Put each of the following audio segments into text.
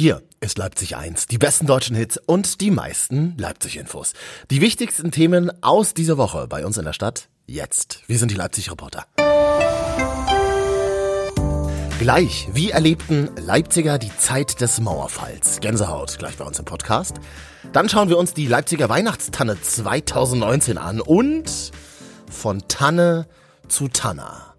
Hier ist Leipzig 1, die besten deutschen Hits und die meisten Leipzig-Infos. Die wichtigsten Themen aus dieser Woche bei uns in der Stadt jetzt. Wir sind die Leipzig-Reporter. Gleich, wie erlebten Leipziger die Zeit des Mauerfalls? Gänsehaut, gleich bei uns im Podcast. Dann schauen wir uns die Leipziger Weihnachtstanne 2019 an und von Tanne zu Tanner.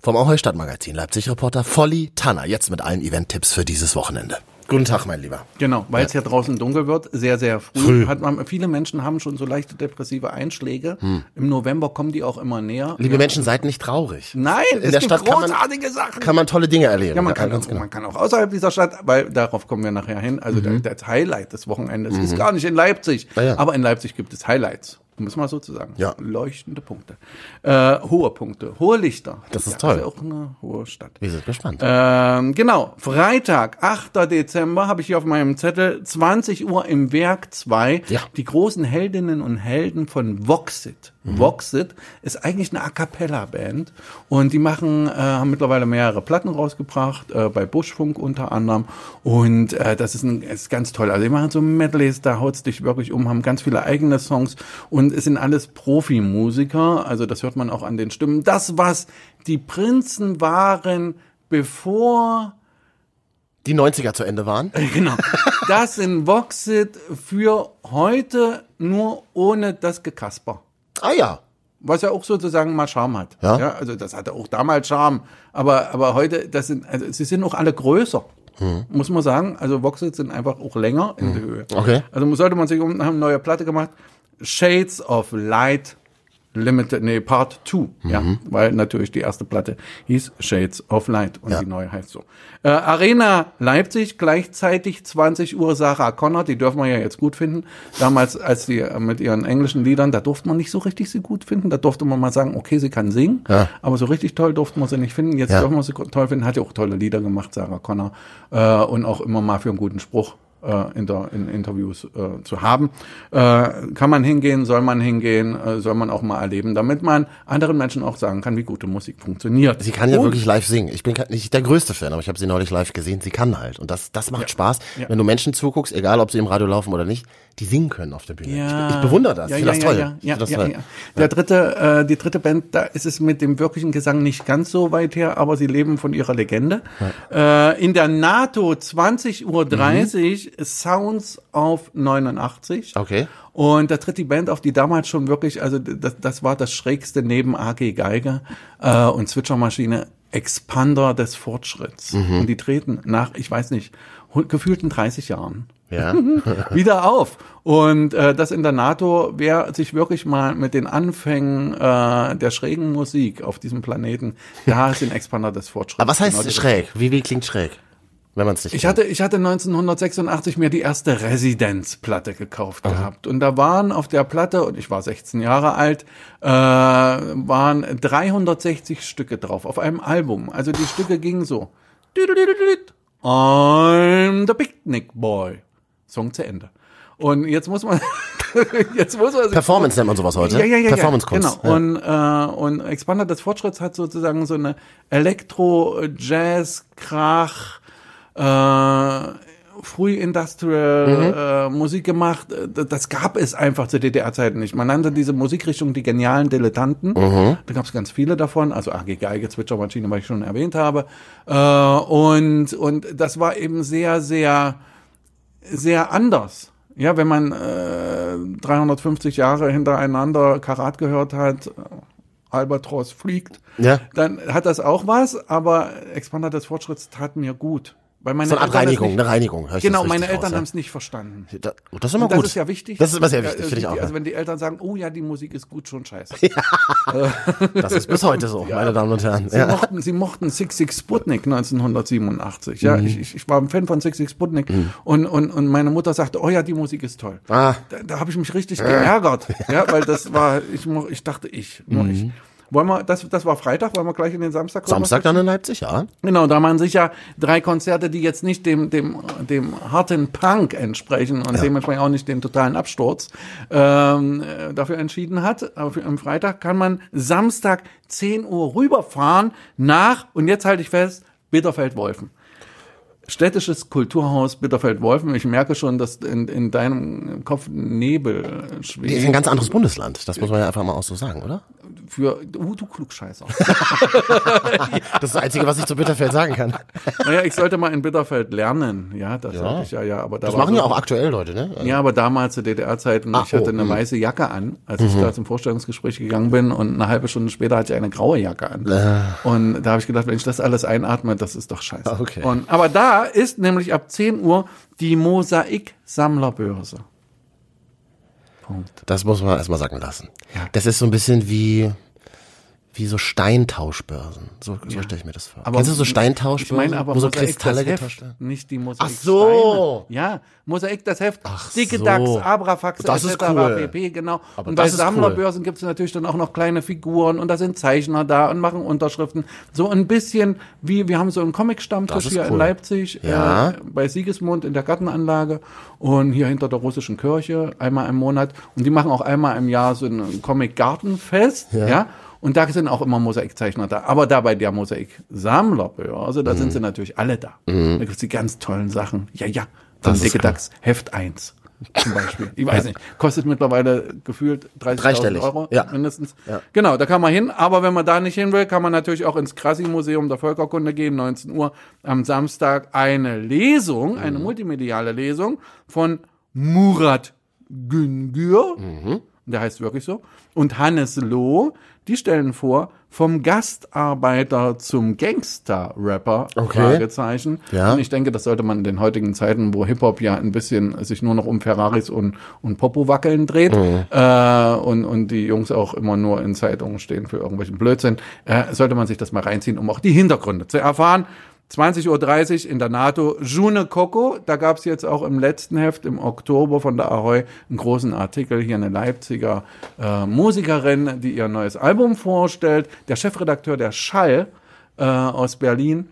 Vom Ahoi Stadtmagazin Leipzig-Reporter Volli Tanner, jetzt mit allen Event-Tipps für dieses Wochenende. Guten Tag, mein Lieber. Genau, weil es ja draußen dunkel wird, sehr, sehr früh. Früh. Hat man, viele Menschen haben schon so leichte depressive Einschläge. Im November kommen die auch immer näher. Liebe Menschen, seid nicht traurig. Nein, in es der gibt Stadt kann man, großartige Sachen. kann man tolle Dinge erleben. ja, man kann, auch, genau. man kann auch außerhalb dieser Stadt, weil darauf kommen wir nachher hin. Also der, das Highlight des Wochenendes ist gar nicht in Leipzig, Ah, ja. aber in Leipzig gibt es Highlights. Es mal so zu sagen. Ja. Leuchtende Punkte. Äh, hohe Punkte, hohe Lichter. Das ist ja, toll. Ist ja auch eine hohe Stadt. Wir sind gespannt. Ähm, genau, Freitag, 8. Dezember, habe ich hier auf meinem Zettel, 20 Uhr im Werk 2, Ja. die großen Heldinnen und Helden von Voxit. Voxit ist eigentlich eine A Cappella-Band und die machen, äh, haben mittlerweile mehrere Platten rausgebracht, äh, bei Buschfunk unter anderem und äh, das ist, ein, ist ganz toll. Also die machen so Medleys, da haut's dich wirklich um, haben ganz viele eigene Songs und es sind alles Profimusiker, also das hört man auch an den Stimmen. Das, was die Prinzen waren, bevor die 90er zu Ende waren. Genau. Das sind Voxit für heute nur ohne das Gekasper. Ah ja. Was ja auch sozusagen mal Charme hat. Ja. also das hatte auch damals Charme. Aber, aber heute, das sind, also sie sind auch alle größer. Muss man sagen. Also Voxit sind einfach auch länger in der Höhe. Okay. Also sollte man sich um, haben eine neue Platte gemacht. Shades of Light Limited, nee, Part 2, ja, weil natürlich die erste Platte hieß Shades of Light und Ja. die neue heißt so. Äh, Arena Leipzig, gleichzeitig 20 Uhr Sarah Connor, die dürfen wir ja jetzt gut finden. Damals, als die äh, mit ihren englischen Liedern, da durfte man nicht so richtig sie gut finden. Da durfte man mal sagen, okay, sie kann singen, Ja. aber so richtig toll durfte man sie nicht finden. Jetzt Ja. dürfen wir sie toll finden, hat ja auch tolle Lieder gemacht, Sarah Connor, äh, und auch immer mal für einen guten Spruch äh, in, der, in Interviews äh, zu haben. Äh, kann man hingehen, soll man hingehen, äh, soll man auch mal erleben, damit man anderen Menschen auch sagen kann, wie gute Musik funktioniert. Sie kann ja Und- wirklich live singen. Ich bin nicht der größte Fan, aber ich habe sie neulich live gesehen. Sie kann halt. Und das, das macht Spaß, Ja. wenn du Menschen zuguckst, egal ob sie im Radio laufen oder nicht, die singen können auf der Bühne. Ja. Ich, ich bewundere das. Ja, ich ja, finde das toll. Ja, ja, das ja, toll. ja. Der dritte, äh, die dritte Band, da ist es mit dem wirklichen Gesang nicht ganz so weit her, aber sie leben von ihrer Legende. Äh, in der NATO 20.30 Uhr Sounds auf 89. Okay. Und da tritt die Band auf, die damals schon wirklich, also das, das war das Schrägste neben AG Geiger äh, und Switchermaschine, Expander des Fortschritts. Mhm. Und die treten nach, ich weiß nicht, gefühlten 30 Jahren Ja. wieder auf. Und äh, das in der NATO, wer sich wirklich mal mit den Anfängen äh, der schrägen Musik auf diesem Planeten, da sind Expander des Fortschritts. Aber was heißt Genau schräg? Wie, wie klingt schräg? Wenn man es nicht Ich kennt. hatte, ich hatte 1986 mir die erste Residenzplatte gekauft gehabt. Und da waren auf der Platte, und ich war 16 Jahre alt, äh, waren 360 Stücke drauf auf einem Album. Also die Stücke gingen so. I'm the Picnic Boy. Song zu Ende. Und jetzt muss man, jetzt muss man Performance nennt man sowas heute. ja, ja, ja, Performance-Kunst. Ja, genau. Und, äh, und Expander des Fortschritts hat sozusagen so eine Elektro, Jazz, Krach, äh, Früh Industrial äh, Musik gemacht. Äh, Das gab es einfach zu DDR-Zeiten nicht. Man nannte diese Musikrichtung die genialen Dilettanten. Da gab es ganz viele davon. Also AG Geige, Zwitschermaschine, was ich schon erwähnt habe. Äh, und, und das war eben sehr, sehr, sehr anders. Ja, wenn man äh, 350 Jahre hintereinander Karat gehört hat, äh, Albatros fliegt, Ja. dann hat das auch was, aber Expander des Fortschritts tat mir gut. Weil meine So eine Art Eltern das Reinigung, nicht, eine Reinigung. Genau, das meine Eltern raus, haben es nicht verstanden. ja? Da- Das ist immer das gut. ist ja wichtig. Das ist immer sehr wichtig, Ja, finde ich auch. Also ja. wenn die Eltern sagen, oh ja, die Musik ist gut, schon scheiße. Das ist bis heute so, meine Damen und Herren. Sie, Ja. mochten, sie mochten Six Six Sputnik 1987. Ja, Mhm. ich, ich, ich war ein Fan von Six Six Sputnik und, und, und meine Mutter sagte, oh ja, die Musik ist toll. Ah. Da, da habe ich mich richtig geärgert, ja, weil das war, ich, ich dachte ich, nur Mhm. ich. Wollen wir, das, das war Freitag, wollen wir gleich in den Samstag kommen? Samstag dann in Leipzig, ja. Genau, da man sich ja drei Konzerte, die jetzt nicht dem, dem, dem harten Punk entsprechen und dementsprechend auch nicht dem totalen Absturz, ähm, äh, dafür entschieden hat. Aber für, am Freitag kann man Samstag 10 Uhr rüberfahren nach, und jetzt halte ich fest, Bitterfeld-Wolfen. städtisches Kulturhaus Bitterfeld-Wolfen. Ich merke schon, dass in, in deinem Kopf Nebel Die ist ein schwebt. ganz anderes Bundesland. Das muss man ja einfach mal auch so sagen, oder? Für, uh, du Klugscheißer. Das ist das Einzige, was ich zu Bitterfeld sagen kann. naja, ich sollte mal in Bitterfeld lernen. Ja, das Ja. ich ja, ja. Aber da Das machen ja so- auch aktuell Leute, ne? Ja, aber damals zu DDR-Zeiten, Ach, ich hatte oh, eine hm. weiße Jacke an, als ich da zum Vorstellungsgespräch gegangen bin und eine halbe Stunde später hatte ich eine graue Jacke an. Und da habe ich gedacht, wenn ich das alles einatme, das ist doch scheiße. Ah, okay. Und, aber da ist nämlich ab 10 Uhr die Mosaik-Sammlerbörse. Punkt. Das muss man erstmal sagen lassen. Ja. Das ist so ein bisschen wie, wie so Steintauschbörsen. So, so stelle ich mir das vor. Kennst du so Ich Steintauschbörsen? meine aber wo so Mosaik Kristalle das getauscht Heft, werden? nicht die Mosaik. Ach so. Ja, Mosaik das Heft. Ach Dicke so. Dax, Abrafax, Das ist etc. cool. pp. Genau. Aber und bei ist Sammlerbörsen gibt es natürlich dann auch noch kleine Figuren und da sind Zeichner da und machen Unterschriften. So ein bisschen wie, wir haben so einen Comic-Stammtisch ist hier in cool. Leipzig, Ja. äh, bei Siegesmund in der Gartenanlage und hier hinter der russischen Kirche einmal im Monat. Und die machen auch einmal im Jahr so ein Comic-Gartenfest, Ja. ja. Und da sind auch immer Mosaikzeichner da. Aber da bei der Mosaik-Sammlerbörse, da Mhm. sind sie natürlich alle da. Da gibt's die ganz tollen Sachen. Ja, ja. Von Das ist Dicke. Dax, Heft 1 zum Beispiel. Ich weiß nicht. Kostet mittlerweile gefühlt 30.000 Dreistellig. Euro Ja. mindestens. Ja. Genau, da kann man hin. Aber wenn man da nicht hin will, kann man natürlich auch ins Krassi-Museum der Völkerkunde gehen, 19 Uhr am Samstag. Eine Lesung, eine Mhm. multimediale Lesung von Murat Güngör. Mhm. Der heißt wirklich so. Und Hannes Loh, die stellen vor, vom Gastarbeiter zum Gangster-Rapper, Okay. Fragezeichen. Ja. Und ich denke, das sollte man in den heutigen Zeiten, wo Hip-Hop ja ein bisschen sich nur noch um Ferraris und, und Popo-Wackeln dreht Mhm. äh, und, und die Jungs auch immer nur in Zeitungen stehen für irgendwelchen Blödsinn, äh, sollte man sich das mal reinziehen, um auch die Hintergründe zu erfahren. 20.30 Uhr in der NATO, June Coco, da gab es jetzt auch im letzten Heft im Oktober von der Ahoy einen großen Artikel, hier eine Leipziger äh, Musikerin, die ihr neues Album vorstellt. Der Chefredakteur der Schall äh, aus Berlin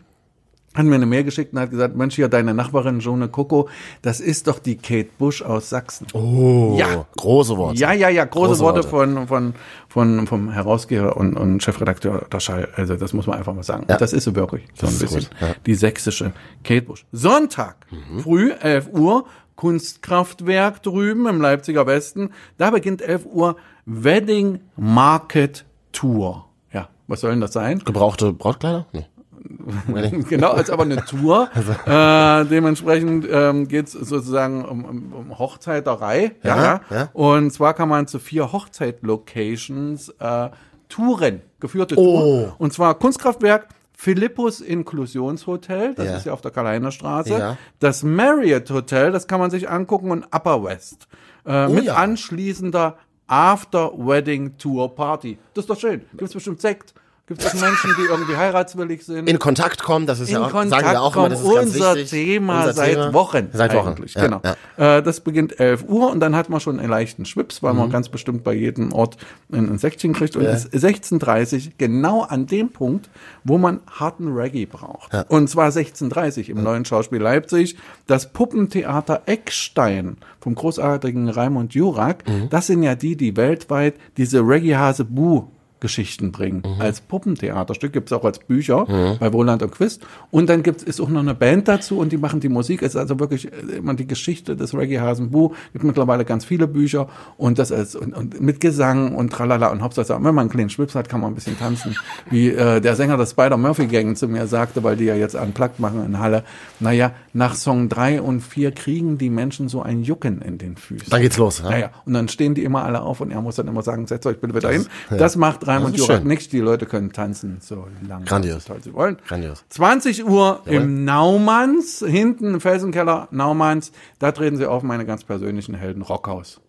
hat mir eine Mail geschickt und hat gesagt, Mensch, hier deine Nachbarin Jone Coco, das ist doch die Kate Bush aus Sachsen. Oh, Ja. große Worte. Ja, ja, ja, große, Große Worte, Worte. von, von, von, vom Herausgeber und, und Chefredakteur der Schall. Also das muss man einfach mal sagen. Ja. Das ist so wirklich so ein bisschen ja. Mhm. die sächsische Kate Bush. Sonntag, früh, 11 Uhr, Kunstkraftwerk drüben im Leipziger Westen. Da beginnt 11 Uhr Wedding Market Tour. Ja, was soll denn das sein? Gebrauchte Brautkleider? Nee. genau, als aber eine Tour. Also. Äh, dementsprechend ähm, geht es sozusagen um, um, um Hochzeiterei. Ja, Ja, ja. Und zwar kann man zu vier Hochzeit-Locations äh, touren, geführte Oh. Tour. Und zwar Kunstkraftwerk, Philippus Inklusionshotel, das Ja. ist ja auf der Karl Straße. Ja. Das Marriott Hotel, das kann man sich angucken und Upper West. Äh, mit Oh ja. anschließender After-Wedding-Tour-Party. Das ist doch schön. Gibt's bestimmt Sekt. Gibt es Menschen, die irgendwie heiratswillig sind? In Kontakt kommen, das ist in ja auch, Kontakt sagen wir auch immer, das ist kommen. ganz unser wichtig. Thema Unser seit Thema. Wochen. Seit Wochen. Eigentlich. Ja, genau. ja. Äh, das beginnt 11 Uhr und dann hat man schon einen leichten Schwips, weil Mhm. man ganz bestimmt bei jedem Ort ein, Säckchen kriegt und es ist 16.30 genau an dem Punkt, wo man harten Reggae braucht. Und zwar 16.30 im neuen Schauspiel Leipzig. Das Puppentheater Eckstein vom großartigen Raimund Jurak. Mhm. Das sind ja die, die weltweit diese Reggae-Hase Boo Geschichten bringen. Mhm. Als Puppentheaterstück gibt's auch als Bücher bei Wohland und Quist. Und dann gibt's ist auch noch eine Band dazu und die machen die Musik. Es ist also wirklich äh, immer die Geschichte des Reggae-Hasen Bu. Gibt mittlerweile ganz viele Bücher und das ist und, und mit Gesang und tralala und Hauptsache, wenn man einen kleinen Schwips hat, kann man ein bisschen tanzen. Wie äh, der Sänger der Spider-Murphy-Gang zu mir sagte, weil die ja jetzt unplugged machen in Halle. Naja, nach Song drei und vier kriegen die Menschen so ein Jucken in den Füßen. Dann geht's los. Ja? Ja, ja. Und dann stehen die immer alle auf und er muss dann immer sagen, setzt euch bitte wieder hin. Das macht Raimund schön. nicht. Die Leute können tanzen, so lange Grandios. toll sie wollen. Grandios. 20 Uhr im Naumanns, hinten im Felsenkeller Naumanns. Da treten sie auf meine ganz persönlichen Helden Rockhaus.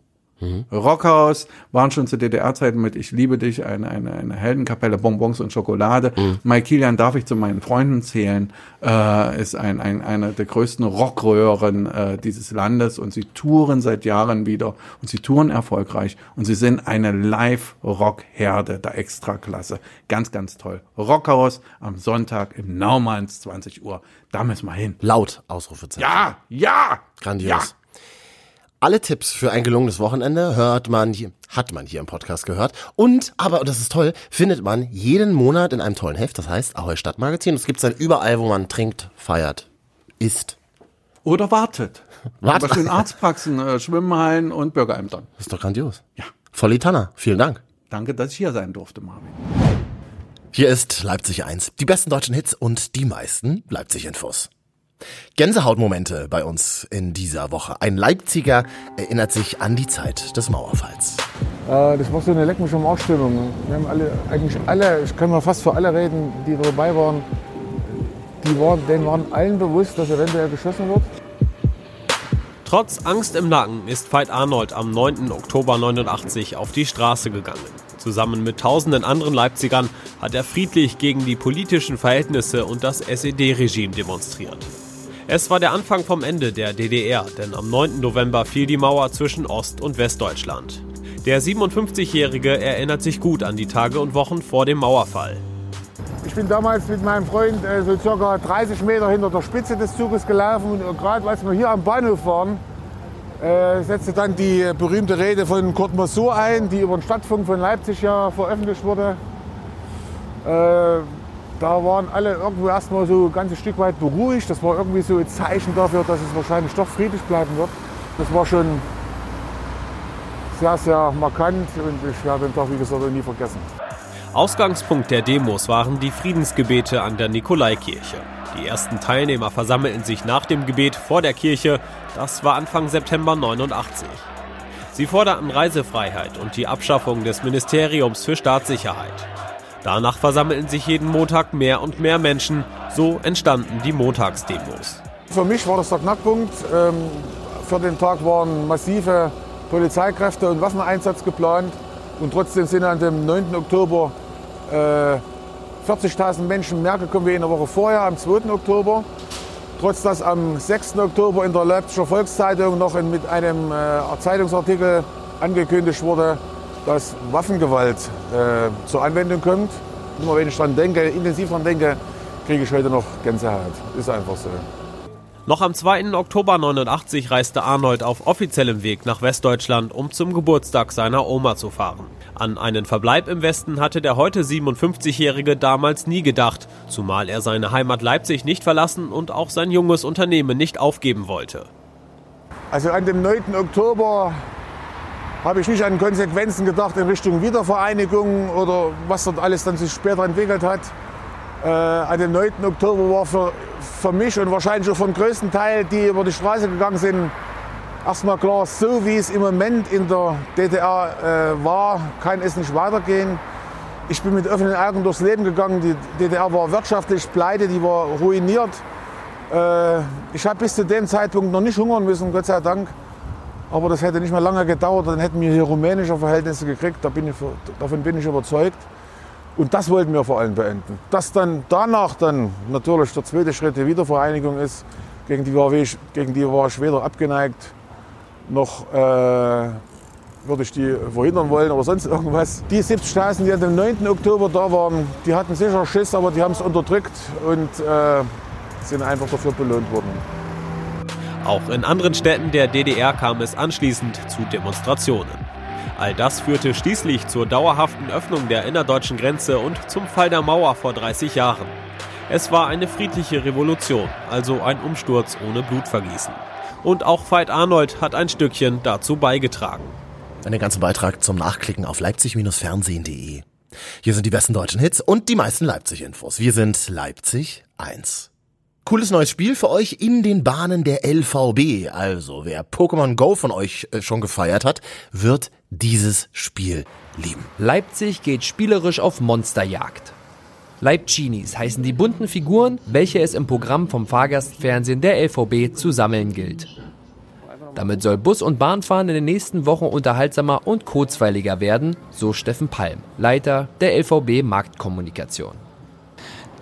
Rockhaus waren schon zu DDR-Zeiten mit Ich liebe dich, eine, eine, eine Heldenkapelle, Bonbons und Schokolade. Mike Kilian darf ich zu meinen Freunden zählen, äh, ist ein, ein, einer der größten Rockröhren äh, dieses Landes und sie touren seit Jahren wieder und sie touren erfolgreich und sie sind eine Live-Rock-Herde der Extraklasse. Ganz, ganz toll. Rockhaus am Sonntag im Naumanns, 20 Uhr. Da müssen wir hin. Laut, Ausrufezeichen. Ja, ja! Grandios. Ja. Alle Tipps für ein gelungenes Wochenende hört man hier, hat man hier im Podcast gehört. Und, aber, und das ist toll, findet man jeden Monat in einem tollen Heft, das heißt Ahoi Stadtmagazin. Das gibt's dann überall, wo man trinkt, feiert, ist. Oder wartet. Wartet. Beispiel in Arztpraxen, äh, Schwimmhallen und Bürgerämtern. Das ist doch grandios. Ja. Volli Tanner, vielen Dank. Danke, dass ich hier sein durfte, Marvin. Hier ist Leipzig 1. Die besten deutschen Hits und die meisten Leipzig-Infos. Gänsehautmomente bei uns in dieser Woche. Ein Leipziger erinnert sich an die Zeit des Mauerfalls. Äh, Das war so eine Leck mich am Arsch-Stimmung. Wir haben alle, eigentlich alle, ich kann mal fast für alle reden, die dabei waren, die waren, denen waren allen bewusst, dass eventuell geschossen wird. Trotz Angst im Nacken ist Veit Arnold am 9. Oktober 89 auf die Straße gegangen. Zusammen mit tausenden anderen Leipzigern hat er friedlich gegen die politischen Verhältnisse und das SED-Regime demonstriert. Es war der Anfang vom Ende der DDR, denn am 9. November fiel die Mauer zwischen Ost- und Westdeutschland. Der 57-Jährige erinnert sich gut an die Tage und Wochen vor dem Mauerfall. Ich bin damals mit meinem Freund äh, so circa 30 Meter hinter der Spitze des Zuges gelaufen und gerade als wir hier am Bahnhof waren, äh, setzte dann die berühmte Rede von Kurt Masur ein, die über den Stadtfunk von Leipzig ja veröffentlicht wurde. Äh, da waren alle irgendwo erstmal so ein ganzes Stück weit beruhigt. Das war irgendwie so ein Zeichen dafür, dass es wahrscheinlich doch friedlich bleiben wird. Das war schon sehr, sehr markant und ich werde den Tag, wie gesagt, nie vergessen. Ausgangspunkt der Demos waren die Friedensgebete an der Nikolaikirche. Die ersten Teilnehmer versammelten sich nach dem Gebet vor der Kirche. Das war Anfang September 89. Sie forderten Reisefreiheit und die Abschaffung des Ministeriums für Staatssicherheit. Danach versammelten sich jeden Montag mehr und mehr Menschen. So entstanden die Montagsdemos. Für mich war das der Knackpunkt. Ähm, Für den Tag waren massive Polizeikräfte und Waffeneinsatz geplant. Und trotzdem sind an dem 9. Oktober äh, 40.000 Menschen mehr gekommen wie in der Woche vorher, am 2. Oktober. Trotz dass am 6. Oktober in der Leipziger Volkszeitung noch mit einem äh, Zeitungsartikel angekündigt wurde, dass Waffengewalt äh, zur Anwendung kommt. Immer wenn ich daran denke, intensiv daran denke, kriege ich heute noch Gänsehaut. Ist einfach so. Noch am 2. Oktober 89 reiste Arnold auf offiziellem Weg nach Westdeutschland, um zum Geburtstag seiner Oma zu fahren. An einen Verbleib im Westen hatte der heute 57-Jährige damals nie gedacht, zumal er seine Heimat Leipzig nicht verlassen und auch sein junges Unternehmen nicht aufgeben wollte. Also an dem 9. Oktober habe ich nicht an Konsequenzen gedacht in Richtung Wiedervereinigung oder was dort alles dann sich später entwickelt hat. Äh, an dem 9. Oktober war für, für mich und wahrscheinlich auch vom größten Teil, die über die Straße gegangen sind, erstmal klar, so wie es im Moment in der DDR äh, war, kann es nicht weitergehen. Ich bin mit offenen Augen durchs Leben gegangen. Die DDR war wirtschaftlich pleite, die war ruiniert. Äh, ich habe bis zu dem Zeitpunkt noch nicht hungern müssen, Gott sei Dank. Aber das hätte nicht mehr lange gedauert, dann hätten wir hier rumänische Verhältnisse gekriegt. Da bin ich, davon bin ich überzeugt. Und das wollten wir vor allem beenden. Dass dann danach dann natürlich der zweite Schritt die Wiedervereinigung ist, gegen die war ich, gegen die war ich weder abgeneigt, noch äh, würde ich die verhindern wollen oder sonst irgendwas. Die 70.000, die am 9. Oktober da waren, die hatten sicher Schiss, aber die haben es unterdrückt und äh, sind einfach dafür belohnt worden. Auch in anderen Städten der DDR kam es anschließend zu Demonstrationen. All das führte schließlich zur dauerhaften Öffnung der innerdeutschen Grenze und zum Fall der Mauer vor 30 Jahren. Es war eine friedliche Revolution, also ein Umsturz ohne Blutvergießen. Und auch Veit Arnold hat ein Stückchen dazu beigetragen. Einen ganzen Beitrag zum Nachklicken auf leipzig-fernsehen.de. Hier sind die besten deutschen Hits und die meisten Leipzig-Infos. Wir sind Leipzig 1. Cooles neues Spiel für euch in den Bahnen der LVB. Also, wer Pokémon Go von euch äh, schon gefeiert hat, wird dieses Spiel lieben. Leipzig geht spielerisch auf Monsterjagd. Leipchinis heißen die bunten Figuren, welche es im Programm vom Fahrgastfernsehen der LVB zu sammeln gilt. Damit soll Bus- und Bahnfahren in den nächsten Wochen unterhaltsamer und kurzweiliger werden, so Steffen Palm, Leiter der LVB Marktkommunikation.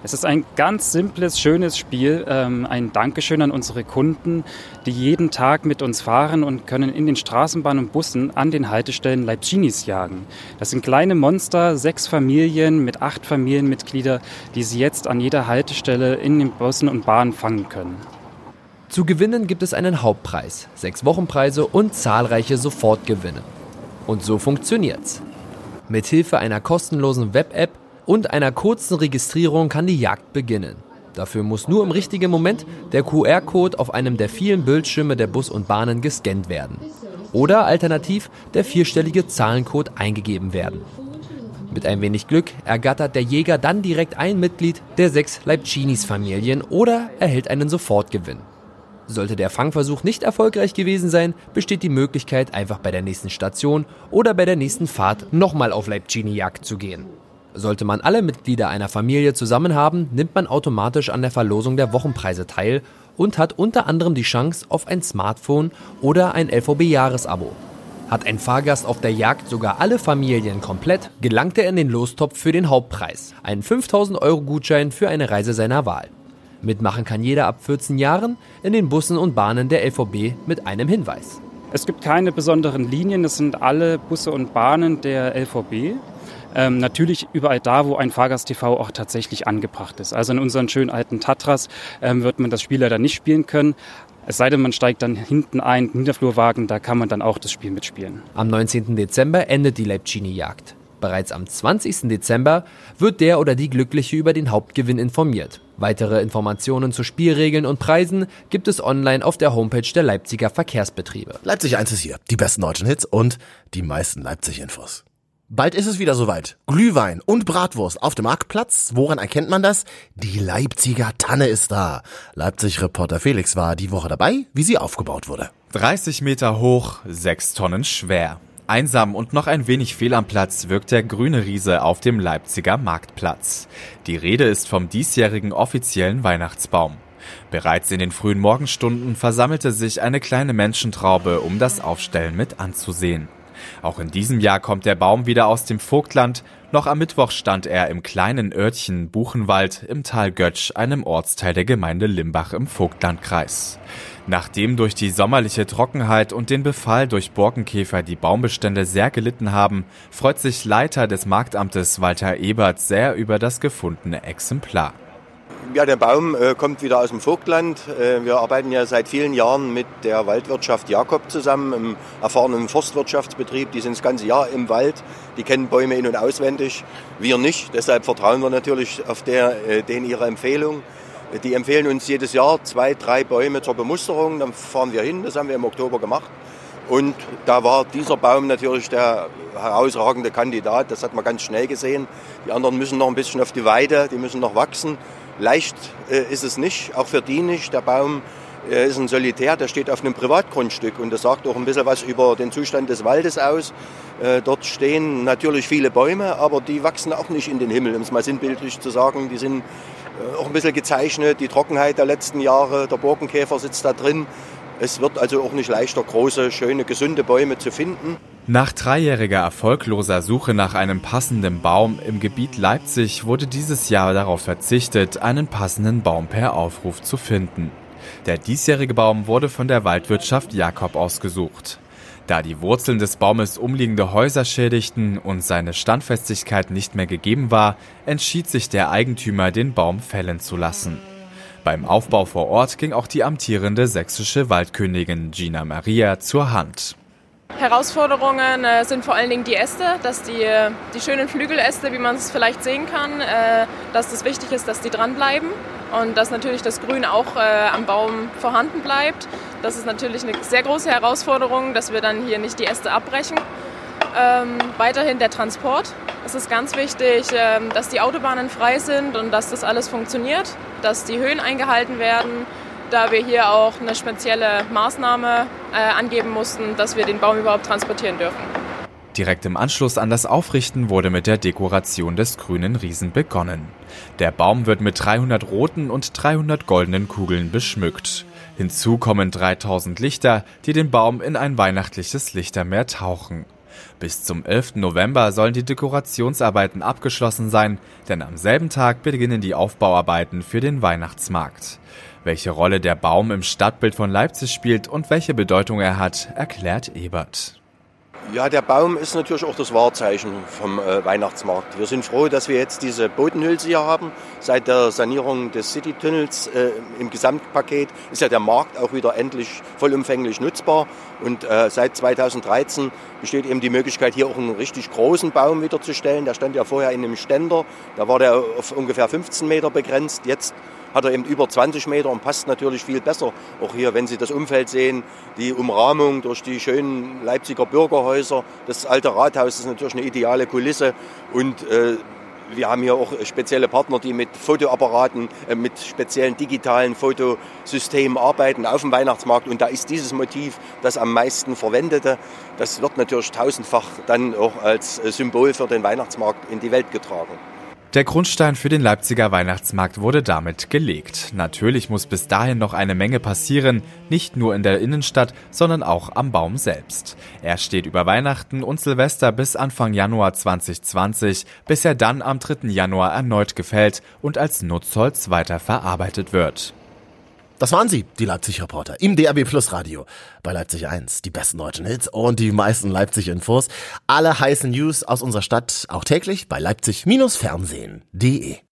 Es ist ein ganz simples, schönes Spiel. Ähm, ein Dankeschön an unsere Kunden, die jeden Tag mit uns fahren und können in den Straßenbahnen und Bussen an den Haltestellen Leipzinis jagen. Das sind kleine Monster, sechs Familien mit acht Familienmitgliedern, die sie jetzt an jeder Haltestelle in den Bussen und Bahnen fangen können. Zu gewinnen gibt es einen Hauptpreis, sechs Wochenpreise und zahlreiche Sofortgewinne. Und so funktioniert's. Mithilfe einer kostenlosen Web-App und einer kurzen Registrierung kann die Jagd beginnen. Dafür muss nur im richtigen Moment der QR-Code auf einem der vielen Bildschirme der Bus und Bahnen gescannt werden. Oder alternativ der vierstellige Zahlencode eingegeben werden. Mit ein wenig Glück ergattert der Jäger dann direkt ein Mitglied der sechs Leibcinis-Familien oder erhält einen Sofortgewinn. Sollte der Fangversuch nicht erfolgreich gewesen sein, besteht die Möglichkeit, einfach bei der nächsten Station oder bei der nächsten Fahrt nochmal auf Leibcini-Jagd zu gehen. Sollte man alle Mitglieder einer Familie zusammen haben, nimmt man automatisch an der Verlosung der Wochenpreise teil und hat unter anderem die Chance auf ein Smartphone oder ein LVB-Jahresabo. Hat ein Fahrgast auf der Jagd sogar alle Familien komplett, gelangt er in den Lostopf für den Hauptpreis, einen 5000 Euro Gutschein für eine Reise seiner Wahl. Mitmachen kann jeder ab 14 Jahren in den Bussen und Bahnen der LVB mit einem Hinweis. Es gibt keine besonderen Linien, das sind alle Busse und Bahnen der LVB. Ähm, natürlich überall da, wo ein Fahrgast-TV auch tatsächlich angebracht ist. Also in unseren schönen alten Tatras ähm, wird man das Spiel leider nicht spielen können. Es sei denn, man steigt dann hinten ein, Niederflurwagen, da kann man dann auch das Spiel mitspielen. Am 19. Dezember endet die Leibcini-Jagd. Bereits am 20. Dezember wird der oder die Glückliche über den Hauptgewinn informiert. Weitere Informationen zu Spielregeln und Preisen gibt es online auf der Homepage der Leipziger Verkehrsbetriebe. Leipzig 1 ist hier. Die besten deutschen Hits und die meisten Leipzig-Infos. Bald ist es wieder soweit. Glühwein und Bratwurst auf dem Marktplatz. Woran erkennt man das? Die Leipziger Tanne ist da. Leipzig-Reporter Felix war die Woche dabei, wie sie aufgebaut wurde. 30 Meter hoch, 6 Tonnen schwer. Einsam und noch ein wenig fehl am Platz wirkt der grüne Riese auf dem Leipziger Marktplatz. Die Rede ist vom diesjährigen offiziellen Weihnachtsbaum. Bereits in den frühen Morgenstunden versammelte sich eine kleine Menschentraube, um das Aufstellen mit anzusehen. Auch in diesem Jahr kommt der Baum wieder aus dem Vogtland. Noch am Mittwoch stand er im kleinen Örtchen Buchenwald im Tal Götsch, einem Ortsteil der Gemeinde Limbach im Vogtlandkreis. Nachdem durch die sommerliche Trockenheit und den Befall durch Borkenkäfer die Baumbestände sehr gelitten haben, freut sich Leiter des Marktamtes Walter Ebert sehr über das gefundene Exemplar. Ja, der Baum äh, kommt wieder aus dem Vogtland. Äh, wir arbeiten ja seit vielen Jahren mit der Waldwirtschaft Jakob zusammen, im erfahrenen Forstwirtschaftsbetrieb. Die sind das ganze Jahr im Wald, die kennen Bäume in- und auswendig. Wir nicht, deshalb vertrauen wir natürlich auf der, äh, denen ihre Empfehlung. Die empfehlen uns jedes Jahr zwei, drei Bäume zur Bemusterung. Dann fahren wir hin, das haben wir im Oktober gemacht. Und da war dieser Baum natürlich der herausragende Kandidat. Das hat man ganz schnell gesehen. Die anderen müssen noch ein bisschen auf die Weide, die müssen noch wachsen. Leicht äh, ist es nicht, auch für die nicht. Der Baum äh, ist ein Solitär, der steht auf einem Privatgrundstück und das sagt auch ein bisschen was über den Zustand des Waldes aus. Äh, dort stehen natürlich viele Bäume, aber die wachsen auch nicht in den Himmel, um es mal sinnbildlich zu sagen. Die sind äh, auch ein bisschen gezeichnet, die Trockenheit der letzten Jahre, der Borkenkäfer sitzt da drin. Es wird also auch nicht leichter, große, schöne, gesunde Bäume zu finden. Nach dreijähriger erfolgloser Suche nach einem passenden Baum im Gebiet Leipzig wurde dieses Jahr darauf verzichtet, einen passenden Baum per Aufruf zu finden. Der diesjährige Baum wurde von der Waldwirtschaft Jakob ausgesucht. Da die Wurzeln des Baumes umliegende Häuser schädigten und seine Standfestigkeit nicht mehr gegeben war, entschied sich der Eigentümer, den Baum fällen zu lassen. Beim Aufbau vor Ort ging auch die amtierende sächsische Waldkönigin Gina Maria zur Hand. Herausforderungen äh, sind vor allen Dingen die Äste, dass die, die schönen Flügeläste, wie man es vielleicht sehen kann, äh, dass das wichtig ist, dass die dranbleiben und dass natürlich das Grün auch äh, am Baum vorhanden bleibt. Das ist natürlich eine sehr große Herausforderung, dass wir dann hier nicht die Äste abbrechen. Ähm, weiterhin der Transport. Es ist ganz wichtig, ähm, dass die Autobahnen frei sind und dass das alles funktioniert, dass die Höhen eingehalten werden, da wir hier auch eine spezielle Maßnahme äh, angeben mussten, dass wir den Baum überhaupt transportieren dürfen. Direkt im Anschluss an das Aufrichten wurde mit der Dekoration des grünen Riesen begonnen. Der Baum wird mit 300 roten und 300 goldenen Kugeln beschmückt. Hinzu kommen 3000 Lichter, die den Baum in ein weihnachtliches Lichtermeer tauchen. Bis zum 11. November sollen die Dekorationsarbeiten abgeschlossen sein, denn am selben Tag beginnen die Aufbauarbeiten für den Weihnachtsmarkt. Welche Rolle der Baum im Stadtbild von Leipzig spielt und welche Bedeutung er hat, erklärt Ebert. Ja, der Baum ist natürlich auch das Wahrzeichen vom äh, Weihnachtsmarkt. Wir sind froh, dass wir jetzt diese Bodenhülse hier haben. Seit der Sanierung des Citytunnels äh, im Gesamtpaket ist ja der Markt auch wieder endlich vollumfänglich nutzbar. Und äh, seit 2013 besteht eben die Möglichkeit, hier auch einen richtig großen Baum wieder zu stellen. Der stand ja vorher in einem Ständer. Da war der auf ungefähr 15 Meter begrenzt. Jetzt hat er eben über 20 Meter und passt natürlich viel besser. Auch hier, wenn Sie das Umfeld sehen, die Umrahmung durch die schönen Leipziger Bürgerhäuser, das alte Rathaus ist natürlich eine ideale Kulisse und äh, wir haben hier auch spezielle Partner, die mit Fotoapparaten, äh, mit speziellen digitalen Fotosystemen arbeiten auf dem Weihnachtsmarkt. Und da ist dieses Motiv das am meisten verwendete. Das wird natürlich tausendfach dann auch als Symbol für den Weihnachtsmarkt in die Welt getragen. Der Grundstein für den Leipziger Weihnachtsmarkt wurde damit gelegt. Natürlich muss bis dahin noch eine Menge passieren, nicht nur in der Innenstadt, sondern auch am Baum selbst. Er steht über Weihnachten und Silvester bis Anfang Januar 2020, bis er dann am 3. Januar erneut gefällt und als Nutzholz weiterverarbeitet wird. Das waren sie, die Leipzig-Reporter, im DRB Plus Radio. Bei Leipzig 1, die besten deutschen Hits und die meisten Leipzig-Infos. Alle heißen News aus unserer Stadt, auch täglich bei Leipzig-Fernsehen.de.